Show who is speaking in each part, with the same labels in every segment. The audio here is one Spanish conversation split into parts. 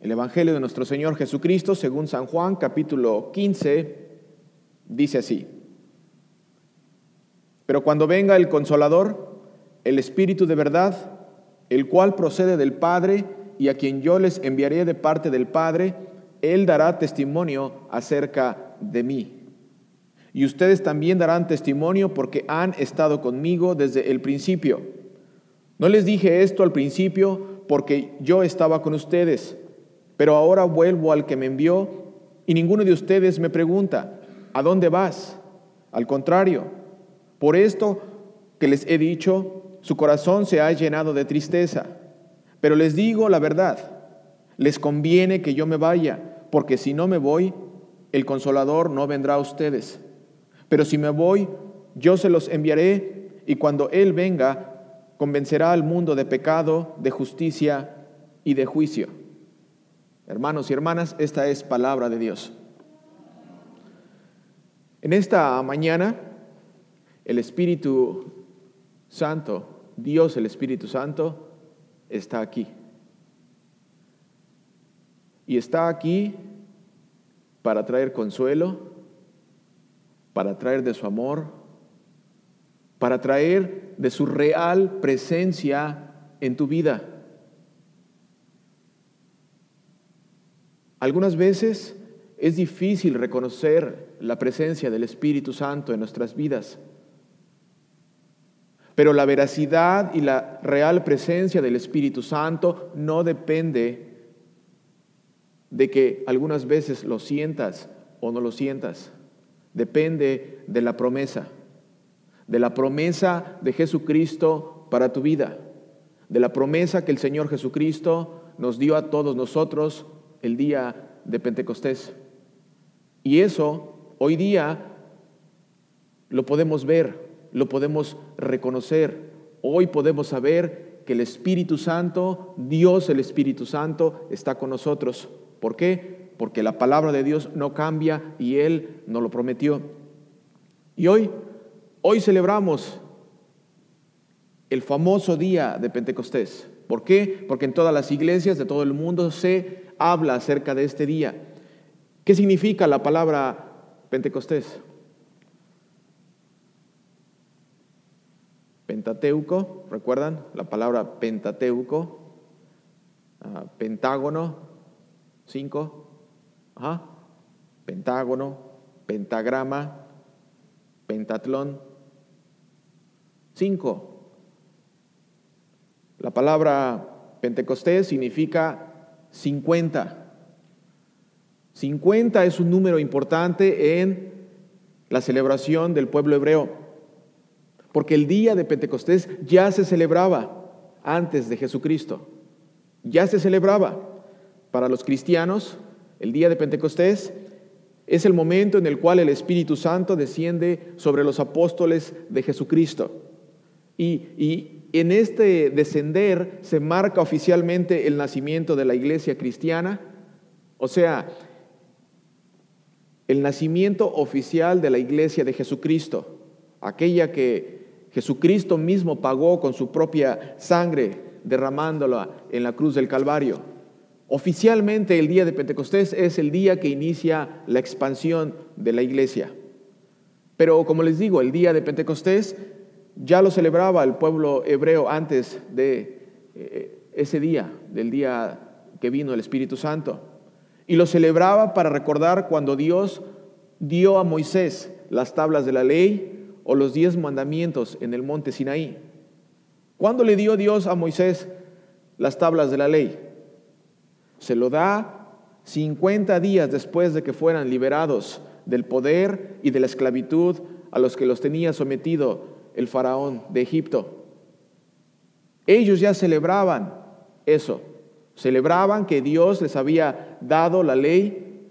Speaker 1: El Evangelio de nuestro Señor Jesucristo, según San Juan, capítulo 15, dice así. Pero cuando venga el consolador, el Espíritu de verdad, el cual procede del Padre y a quien yo les enviaré de parte del Padre, Él dará testimonio acerca de mí. Y ustedes también darán testimonio porque han estado conmigo desde el principio. No les dije esto al principio porque yo estaba con ustedes, pero ahora vuelvo al que me envió y ninguno de ustedes me pregunta, ¿a dónde vas? Al contrario, por esto que les he dicho, su corazón se ha llenado de tristeza. Pero les digo la verdad, les conviene que yo me vaya, porque si no me voy, el consolador no vendrá a ustedes. Pero si me voy, yo se los enviaré y cuando Él venga, convencerá al mundo de pecado, de justicia y de juicio. Hermanos y hermanas, esta es palabra de Dios. En esta mañana, el Espíritu Santo Dios, el Espíritu Santo, está aquí. Y está aquí para traer consuelo, para traer de su amor, para traer de su real presencia en tu vida. Algunas veces es difícil reconocer la presencia del Espíritu Santo en nuestras vidas. Pero la veracidad y la real presencia del Espíritu Santo no depende de que algunas veces lo sientas o no lo sientas. Depende de la promesa, de la promesa de Jesucristo para tu vida, de la promesa que el Señor Jesucristo nos dio a todos nosotros el día de Pentecostés. Y eso hoy día lo podemos ver lo podemos reconocer. Hoy podemos saber que el Espíritu Santo, Dios el Espíritu Santo, está con nosotros. ¿Por qué? Porque la palabra de Dios no cambia y Él nos lo prometió. Y hoy, hoy celebramos el famoso día de Pentecostés. ¿Por qué? Porque en todas las iglesias de todo el mundo se habla acerca de este día. ¿Qué significa la palabra Pentecostés? Pentateuco, ¿recuerdan la palabra Pentateuco? Ah, pentágono, cinco, pentágono, pentagrama, pentatlón, cinco. La palabra Pentecostés significa 50. 50 es un número importante en la celebración del pueblo hebreo porque el día de Pentecostés ya se celebraba antes de Jesucristo. Ya se celebraba. Para los cristianos, el día de Pentecostés es el momento en el cual el Espíritu Santo desciende sobre los apóstoles de Jesucristo. Y, y, en este descender se marca oficialmente el nacimiento de la iglesia cristiana, o sea, el nacimiento oficial de la iglesia de Jesucristo, aquella que Jesucristo mismo pagó con su propia sangre, derramándola en la cruz del Calvario. Oficialmente el día de Pentecostés es el día que inicia la expansión de la iglesia. Pero como les digo, el día de Pentecostés ya lo celebraba el pueblo hebreo antes de eh, ese día, del día que vino el Espíritu Santo. Y lo celebraba para recordar cuando Dios dio a Moisés las tablas de la ley o los diez mandamientos en el monte Sinaí. ¿Cuándo le dio Dios a Moisés las tablas de la ley? Se lo da 50 días después de que fueran liberados del poder y de la esclavitud a los que los tenía sometido el faraón de Egipto. Ellos ya celebraban eso, celebraban que Dios les había dado la ley,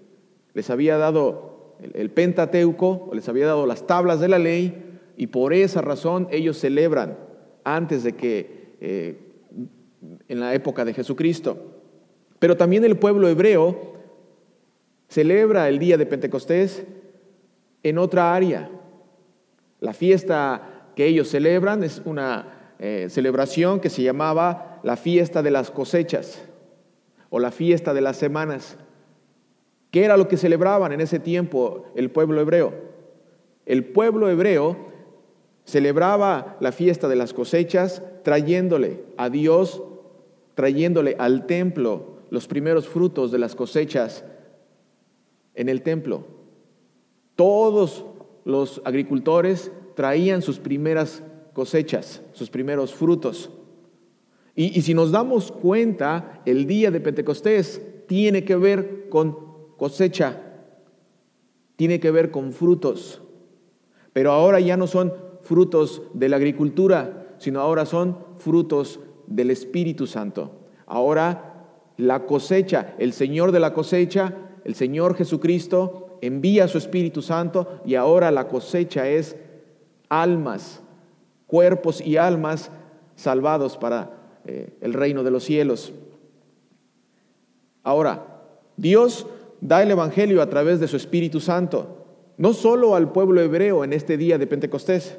Speaker 1: les había dado el, Pentateuco, les había dado las tablas de la ley, y por esa razón ellos celebran antes de que eh, en la época de Jesucristo. Pero también el pueblo hebreo celebra el día de Pentecostés en otra área. La fiesta que ellos celebran es una eh, celebración que se llamaba la fiesta de las cosechas. o la fiesta de las semanas. ¿Qué era lo que celebraban en ese tiempo el pueblo hebreo? El pueblo hebreo celebraba la fiesta de las cosechas trayéndole a Dios, trayéndole al templo los primeros frutos de las cosechas en el templo. Todos los agricultores traían sus primeras cosechas, sus primeros frutos. Y, si nos damos cuenta, el día de Pentecostés tiene que ver con cosecha, tiene que ver con frutos. Pero ahora ya no son frutos de la agricultura, sino ahora son frutos del Espíritu Santo. Ahora la cosecha, el Señor de la cosecha, el Señor Jesucristo envía su Espíritu Santo y ahora la cosecha es almas, cuerpos y almas salvados para eh, el reino de los cielos. Ahora, Dios da el Evangelio a través de su Espíritu Santo, no solo al pueblo hebreo en este día de Pentecostés,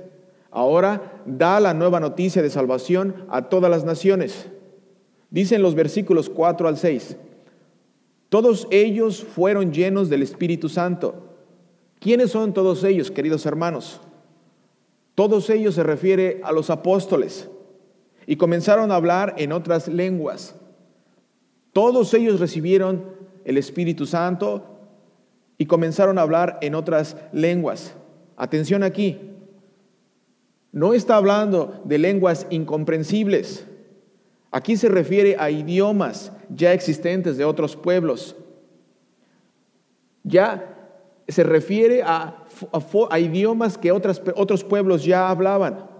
Speaker 1: ahora da la nueva noticia de salvación a todas las naciones. Dicen los versículos 4 al 6, todos ellos fueron llenos del Espíritu Santo. ¿Quiénes son todos ellos, queridos hermanos? Todos ellos se refiere a los apóstoles y comenzaron a hablar en otras lenguas. Todos ellos recibieron el Espíritu Santo y comenzaron a hablar en otras lenguas. Atención aquí, no está hablando de lenguas incomprensibles. Aquí se refiere a idiomas ya existentes de otros pueblos. Ya se refiere a, idiomas que otros pueblos ya hablaban.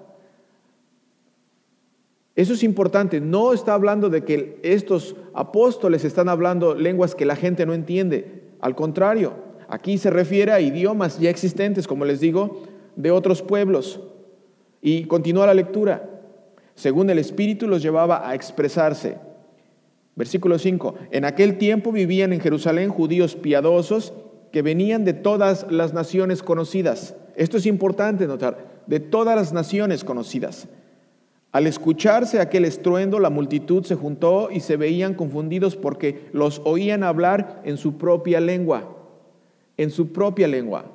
Speaker 1: Eso es importante. No está hablando de que estos apóstoles están hablando lenguas que la gente no entiende. Al contrario, aquí se refiere a idiomas ya existentes, como les digo, de otros pueblos. Y continúa la lectura. Según el Espíritu los llevaba a expresarse. Versículo 5. En aquel tiempo vivían en Jerusalén judíos piadosos que venían de todas las naciones conocidas. Esto es importante notar, de todas las naciones conocidas. Al escucharse aquel estruendo, la multitud se juntó y se veían confundidos porque los oían hablar en su propia lengua, en su propia lengua.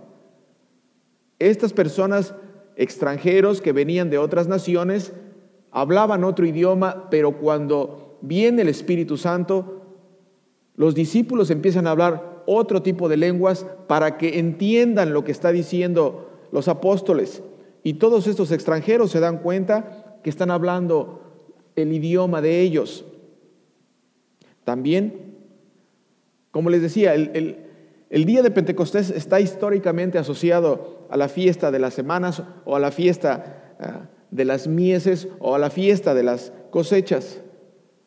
Speaker 1: Estas personas extranjeros que venían de otras naciones hablaban otro idioma, pero cuando viene el Espíritu Santo, los discípulos empiezan a hablar otro tipo de lenguas para que entiendan lo que está diciendo los apóstoles. Y todos estos extranjeros se dan cuenta que están hablando el idioma de ellos. También, como les decía, el, día de Pentecostés está históricamente asociado a la fiesta de las semanas o a la fiesta ah, de las mieses o a la fiesta de las cosechas.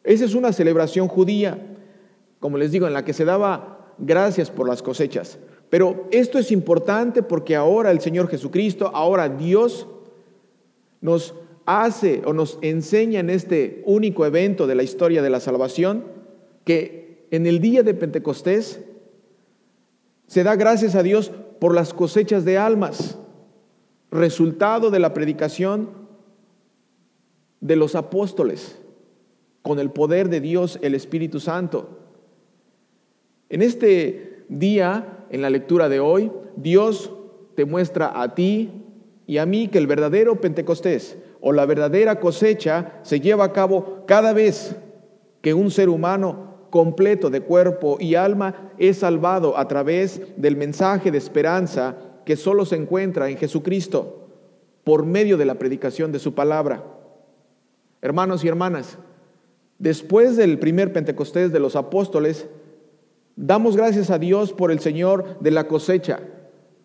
Speaker 1: Esa es una celebración judía, como les digo, en la que se daba gracias por las cosechas. Pero esto es importante porque ahora el Señor Jesucristo, ahora Dios, nos hace o nos enseña en este único evento de la historia de la salvación que en el día de Pentecostés se da gracias a Dios por las cosechas de almas, resultado de la predicación de los apóstoles, con el poder de Dios, el Espíritu Santo. En este día, en la lectura de hoy, Dios te muestra a ti y a mí que el verdadero Pentecostés o la verdadera cosecha se lleva a cabo cada vez que un ser humano completo de cuerpo y alma es salvado a través del mensaje de esperanza que solo se encuentra en Jesucristo por medio de la predicación de su palabra. Hermanos y hermanas, después del primer Pentecostés de los apóstoles, damos gracias a Dios por el Señor de la cosecha,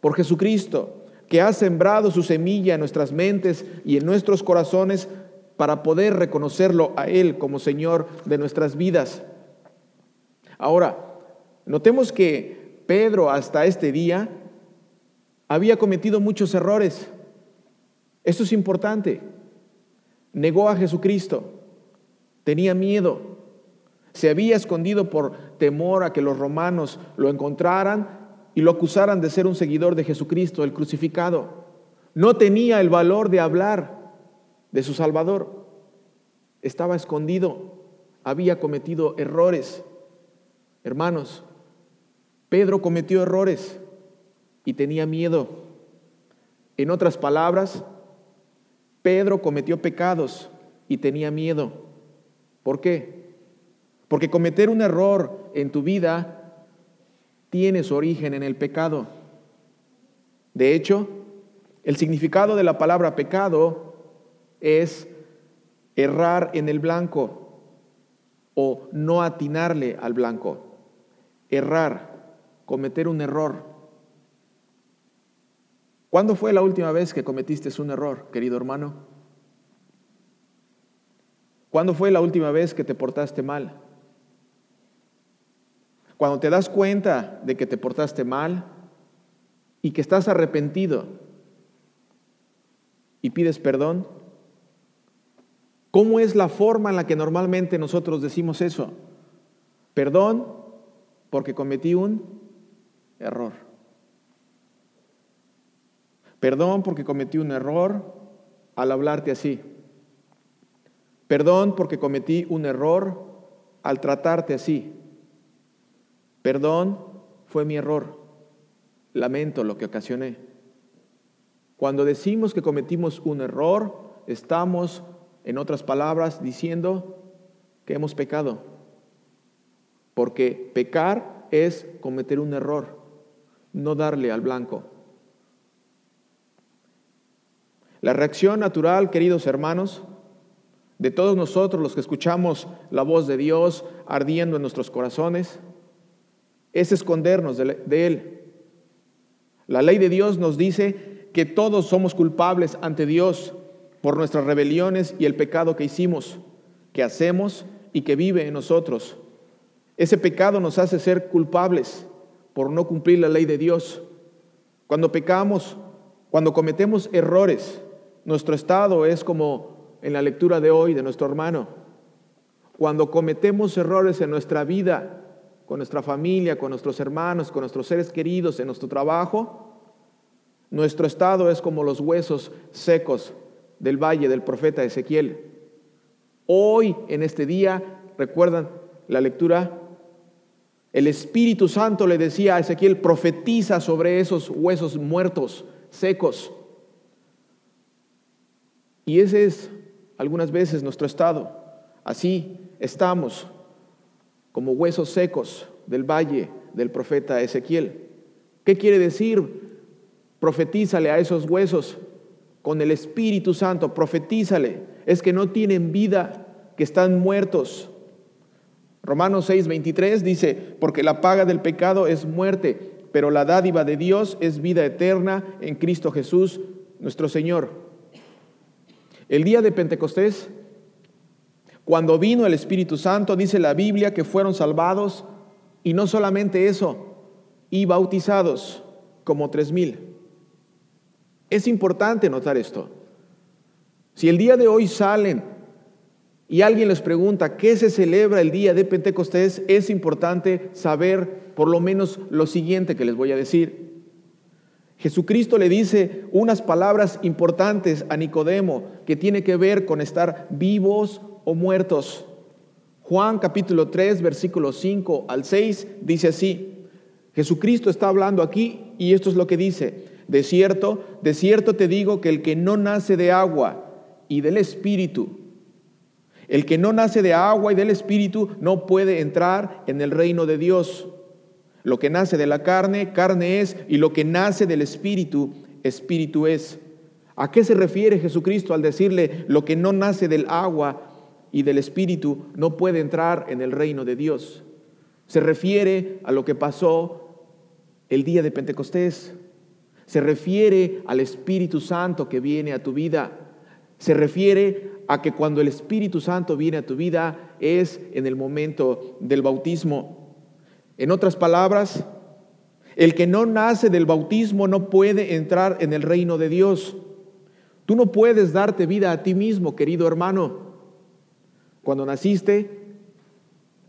Speaker 1: por Jesucristo, que ha sembrado su semilla en nuestras mentes y en nuestros corazones para poder reconocerlo a Él como Señor de nuestras vidas. Ahora, notemos que Pedro hasta este día había cometido muchos errores. Esto es importante. Negó a Jesucristo, tenía miedo, se había escondido por temor a que los romanos lo encontraran y lo acusaran de ser un seguidor de Jesucristo, el crucificado. No tenía el valor de hablar de su Salvador. Estaba escondido, había cometido errores. Hermanos, Pedro cometió errores y tenía miedo. En otras palabras, Pedro cometió pecados y tenía miedo. ¿Por qué? Porque cometer un error en tu vida tiene su origen en el pecado. De hecho, el significado de la palabra pecado es errar en el blanco o no atinarle al blanco. Errar, cometer un error. ¿Cuándo fue la última vez que cometiste un error, querido hermano? ¿Cuándo fue la última vez que te portaste mal? Cuando te das cuenta de que te portaste mal y que estás arrepentido y pides perdón, ¿cómo es la forma en la que normalmente nosotros decimos eso? Perdón porque cometí un error. Perdón porque cometí un error al hablarte así. Perdón porque cometí un error al tratarte así. Perdón fue mi error. Lamento lo que ocasioné. Cuando decimos que cometimos un error, estamos, en otras palabras, diciendo que hemos pecado. Porque pecar es cometer un error, no darle al blanco. La reacción natural, queridos hermanos, de todos nosotros los que escuchamos la voz de Dios ardiendo en nuestros corazones, es escondernos de Él. La ley de Dios nos dice que todos somos culpables ante Dios por nuestras rebeliones y el pecado que hicimos, que hacemos y que vive en nosotros. Ese pecado nos hace ser culpables por no cumplir la ley de Dios. Cuando pecamos, cuando cometemos errores, nuestro estado es como en la lectura de hoy de nuestro hermano. Cuando cometemos errores en nuestra vida, con nuestra familia, con nuestros hermanos, con nuestros seres queridos, en nuestro trabajo, nuestro estado es como los huesos secos del valle del profeta Ezequiel. Hoy, en este día, recuerdan la lectura, el Espíritu Santo le decía a Ezequiel, profetiza sobre esos huesos muertos, secos. Y ese es algunas veces nuestro estado. Así estamos como huesos secos del valle del profeta Ezequiel. ¿Qué quiere decir? Profetízale a esos huesos con el Espíritu Santo, profetízale. Es que no tienen vida, que están muertos. Romanos 6, 23 dice, porque la paga del pecado es muerte, pero la dádiva de Dios es vida eterna en Cristo Jesús, nuestro Señor. El día de Pentecostés, cuando vino el Espíritu Santo, dice la Biblia que fueron salvados y no solamente eso, y bautizados como tres mil. Es importante notar esto. Si el día de hoy salen y alguien les pregunta qué se celebra el día de Pentecostés, es importante saber por lo menos lo siguiente que les voy a decir. Jesucristo le dice unas palabras importantes a Nicodemo que tiene que ver con estar vivos muertos. Juan capítulo 3, versículos 5 al 6 dice así, Jesucristo está hablando aquí y esto es lo que dice, de cierto, de cierto te digo que el que no nace de agua y del Espíritu, el que no nace de agua y del Espíritu no puede entrar en el reino de Dios. Lo que nace de la carne, carne es, y lo que nace del espíritu, espíritu es. ¿A qué se refiere Jesucristo al decirle lo que no nace del agua y del espíritu no puede entrar en el reino de Dios? Se refiere a lo que pasó el día de Pentecostés. Se refiere al Espíritu Santo que viene a tu vida. Se refiere a que cuando el Espíritu Santo viene a tu vida es en el momento del bautismo. En otras palabras, el que no nace del bautismo no puede entrar en el reino de Dios. Tú no puedes darte vida a ti mismo, querido hermano. Cuando naciste,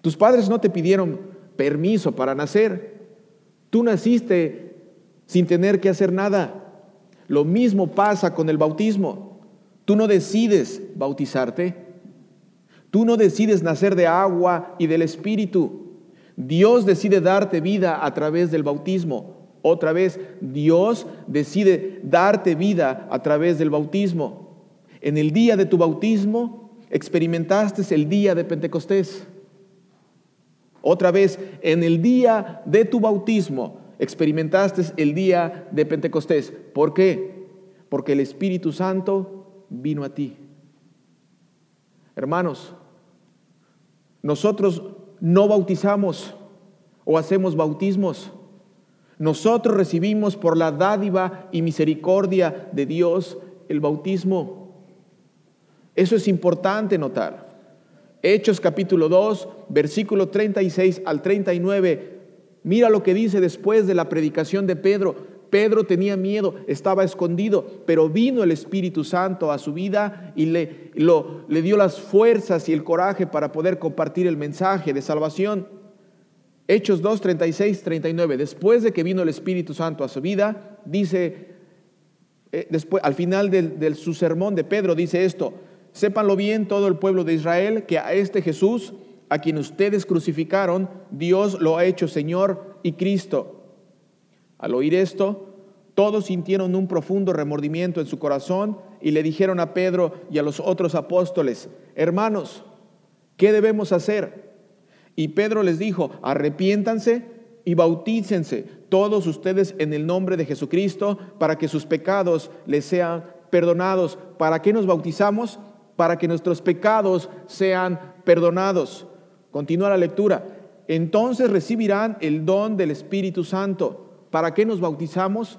Speaker 1: tus padres no te pidieron permiso para nacer. Tú naciste sin tener que hacer nada. Lo mismo pasa con el bautismo. Tú no decides bautizarte. Tú no decides nacer de agua y del Espíritu. Dios decide darte vida a través del bautismo. Otra vez, Dios decide darte vida a través del bautismo. En el día de tu bautismo experimentaste el día de Pentecostés. Otra vez, en el día de tu bautismo experimentaste el día de Pentecostés. ¿Por qué? Porque el Espíritu Santo vino a ti. Hermanos, nosotros no bautizamos o hacemos bautismos. Nosotros recibimos por la dádiva y misericordia de Dios el bautismo. Eso es importante notar. Hechos capítulo 2, versículo 36 al 39. Mira lo que dice después de la predicación de Pedro. Pedro tenía miedo, estaba escondido, pero vino el Espíritu Santo a su vida y le, dio las fuerzas y el coraje para poder compartir el mensaje de salvación. Hechos 2, 36, 39. Después de que vino el Espíritu Santo a su vida, dice, eh, después, al final de su sermón de Pedro, dice esto, sépanlo bien todo el pueblo de Israel, que a este Jesús, a quien ustedes crucificaron, Dios lo ha hecho Señor y Cristo. Al oír esto, todos sintieron un profundo remordimiento en su corazón y le dijeron a Pedro y a los otros apóstoles, hermanos, ¿qué debemos hacer? Y Pedro les dijo, arrepiéntanse y bautícense todos ustedes en el nombre de Jesucristo para que sus pecados les sean perdonados. ¿Para qué nos bautizamos? Para que nuestros pecados sean perdonados. Continúa la lectura. Entonces recibirán el don del Espíritu Santo ¿Para qué nos bautizamos?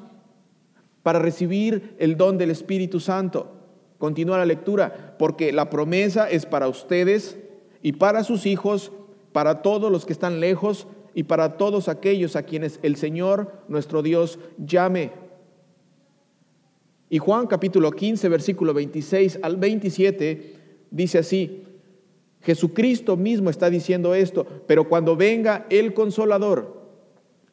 Speaker 1: Para recibir el don del Espíritu Santo. Continúa la lectura, porque la promesa es para ustedes y para sus hijos, para todos los que están lejos y para todos aquellos a quienes el Señor nuestro Dios llame. Y Juan capítulo 15, versículo 26 al 27 dice así, Jesucristo mismo está diciendo esto, pero cuando venga el consolador,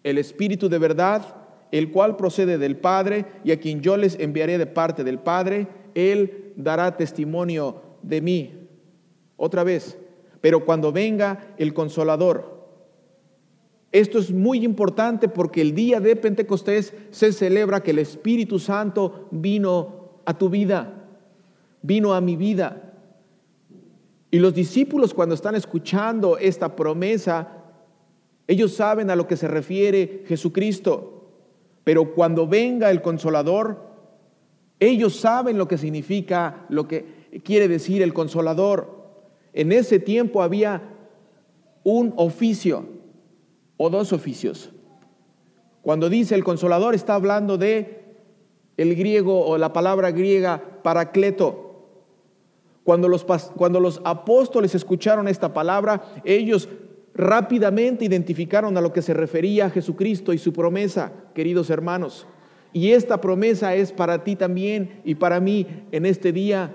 Speaker 1: el Espíritu de verdad, el cual procede del Padre y a quien yo les enviaré de parte del Padre, Él dará testimonio de mí. Otra vez, pero cuando venga el consolador, esto es muy importante porque el día de Pentecostés se celebra que el Espíritu Santo vino a tu vida, vino a mi vida. Y los discípulos cuando están escuchando esta promesa, ellos saben a lo que se refiere Jesucristo, pero cuando venga el consolador, ellos saben lo que significa, lo que quiere decir el consolador. En ese tiempo había un oficio o dos oficios. Cuando dice el consolador está hablando de el griego o la palabra griega paracleto. Cuando los, cuando los apóstoles escucharon esta palabra, ellos rápidamente identificaron a lo que se refería Jesucristo y su promesa, queridos hermanos. Y esta promesa es para ti también y para mí en este día.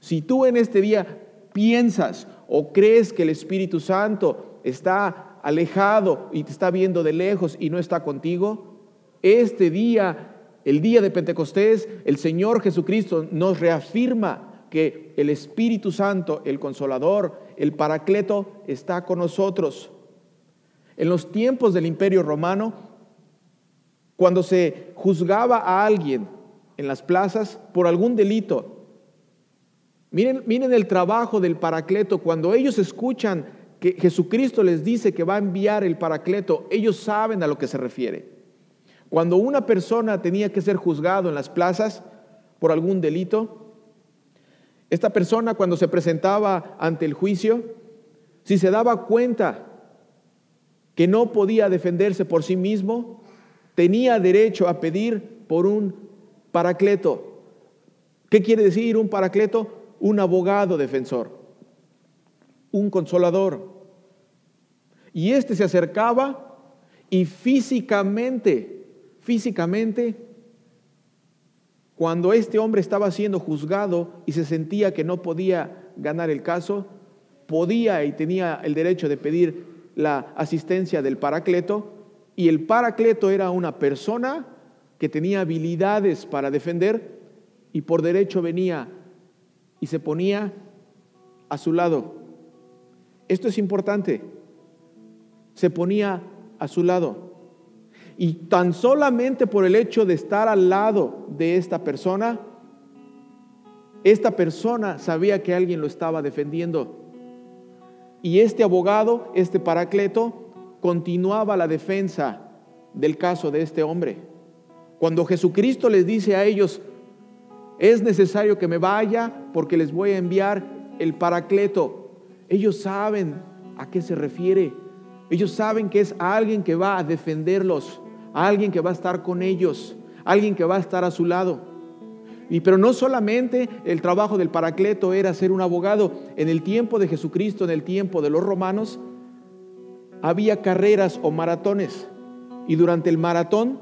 Speaker 1: Si tú en este día piensas o crees que el Espíritu Santo está alejado y te está viendo de lejos y no está contigo, este día, el día de Pentecostés, el Señor Jesucristo nos reafirma que el Espíritu Santo, el Consolador, el Paracleto, está con nosotros. En los tiempos del Imperio Romano, cuando se juzgaba a alguien en las plazas por algún delito, miren, el trabajo del Paracleto, cuando ellos escuchan que Jesucristo les dice que va a enviar el Paracleto, ellos saben a lo que se refiere. Cuando una persona tenía que ser juzgado en las plazas por algún delito, esta persona cuando se presentaba ante el juicio, si se daba cuenta que no podía defenderse por sí mismo, tenía derecho a pedir por un paracleto. ¿Qué quiere decir un paracleto? Un abogado defensor, un consolador. Y este se acercaba y físicamente, físicamente cuando este hombre estaba siendo juzgado y se sentía que no podía ganar el caso, podía y tenía el derecho de pedir la asistencia del paracleto, y el paracleto era una persona que tenía habilidades para defender y por derecho venía y se ponía a su lado. Esto es importante. Se ponía a su lado. Y tan solamente por el hecho de estar al lado de esta persona, esta persona sabía que alguien lo estaba defendiendo. Y este abogado, este paracleto, continuaba la defensa del caso de este hombre. Cuando Jesucristo les dice a ellos, es necesario que me vaya porque les voy a enviar el paracleto, ellos saben a qué se refiere. Ellos saben que es alguien que va a defenderlos, alguien que va a estar con ellos, alguien que va a estar a su lado. Y pero no solamente el trabajo del paracleto era ser un abogado, en el tiempo de Jesucristo, en el tiempo de los romanos, había carreras o maratones. Y durante el maratón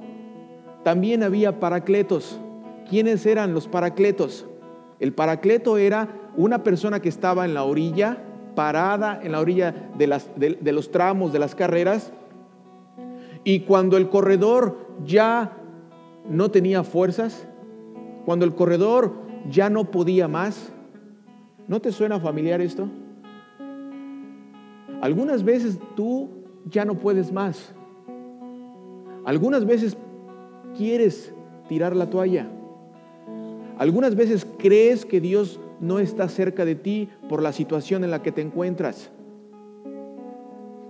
Speaker 1: también había paracletos. ¿Quiénes eran los paracletos? El paracleto era una persona que estaba en la orilla, parada en la orilla de, los tramos de las carreras, y cuando el corredor ya no tenía fuerzas, cuando el corredor ya no podía más, ¿no te suena familiar esto? Algunas veces tú ya no puedes más. Algunas veces quieres tirar la toalla. Algunas veces crees que Dios no está cerca de ti por la situación en la que te encuentras.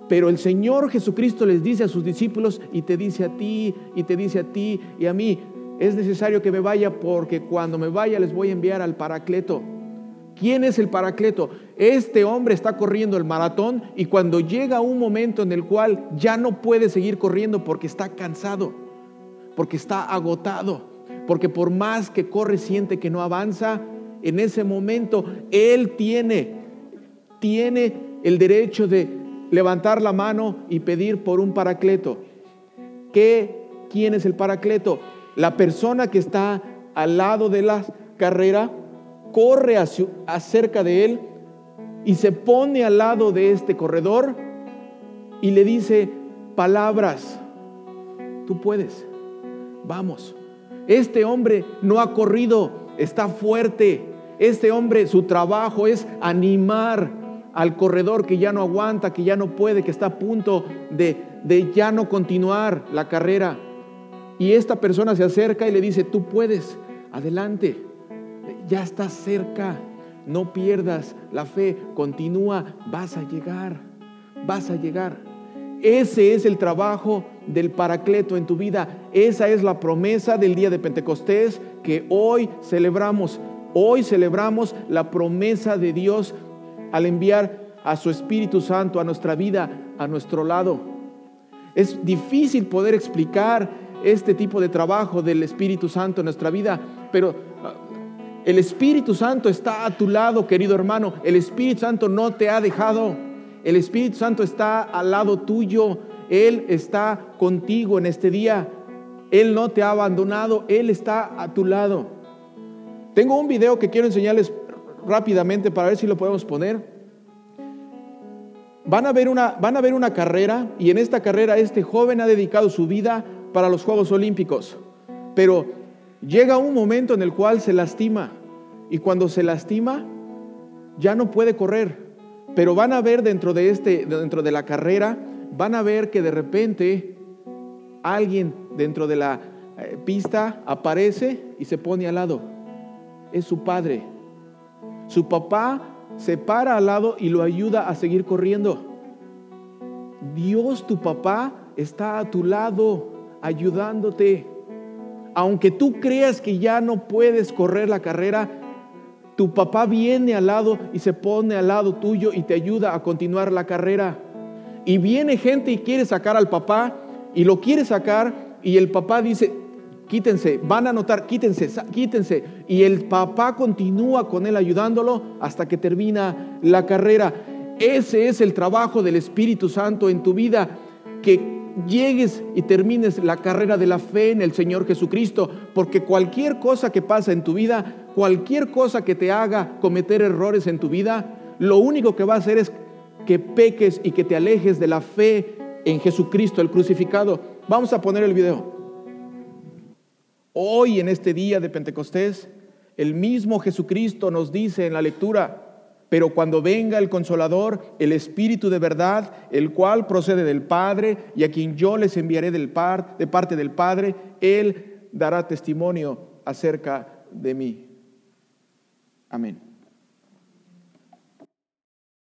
Speaker 1: Pero el Señor Jesucristo les dice a sus discípulos y te dice a ti y te dice a ti y a mí, es necesario que me vaya porque cuando me vaya les voy a enviar al Paracleto. ¿Quién es el Paracleto? Este hombre está corriendo el maratón y cuando llega un momento en el cual ya no puede seguir corriendo porque está cansado, porque está agotado, porque por más que corre siente que no avanza, en ese momento él tiene, tiene el derecho de levantar la mano y pedir por un paracleto. ¿Qué? ¿Quién es el paracleto? La persona que está al lado de la carrera corre acerca de él y se pone al lado de este corredor y le dice palabras. Tú puedes, vamos. Este hombre no ha corrido, está fuerte, este hombre, su trabajo es animar al corredor que ya no aguanta, que ya no puede, que está a punto de, de ya no continuar la carrera. Y esta persona se acerca y le dice, tú puedes, adelante, ya estás cerca, no pierdas la fe, continúa, vas a llegar, vas a llegar. Ese es el trabajo del Paracleto en tu vida. Esa es la promesa del día de Pentecostés que hoy celebramos. Hoy celebramos la promesa de Dios al enviar a su Espíritu Santo a nuestra vida, a nuestro lado. Es difícil poder explicar este tipo de trabajo del Espíritu Santo en nuestra vida, pero ah, el Espíritu Santo está a tu lado, querido hermano. El Espíritu Santo no te ha dejado. El Espíritu Santo está al lado tuyo. Él está contigo en este día. Él no te ha abandonado. Él está a tu lado. Tengo un video que quiero enseñarles rápidamente para ver si lo podemos poner. Van a, ver una, van a ver una carrera y en esta carrera este joven ha dedicado su vida para los Juegos Olímpicos. Pero llega un momento en el cual se lastima y cuando se lastima ya no puede correr. Pero van a ver dentro de, este, dentro de la carrera, van a ver que de repente alguien dentro de la eh, pista aparece y se pone al lado es su padre. Su papá se para al lado y lo ayuda a seguir corriendo. Dios, tu papá, está a tu lado ayudándote. Aunque tú creas que ya no puedes correr la carrera, tu papá viene al lado y se pone al lado tuyo y te ayuda a continuar la carrera. Y viene gente y quiere sacar al papá y lo quiere sacar y el papá dice, quítense, van a notar, quítense, quítense. Y el papá continúa con él ayudándolo hasta que termina la carrera. Ese es el trabajo del Espíritu Santo en tu vida, que llegues y termines la carrera de la fe en el Señor Jesucristo, porque cualquier cosa que pasa en tu vida, cualquier cosa que te haga cometer errores en tu vida, lo único que va a hacer es que peques y que te alejes de la fe en Jesucristo, el crucificado. Vamos a poner el video. Hoy, en este día de Pentecostés, el mismo Jesucristo nos dice en la lectura, Pero cuando venga el consolador, el Espíritu de verdad, el cual procede del Padre y a quien yo les enviaré de parte del Padre, Él dará testimonio acerca de mí. Amén.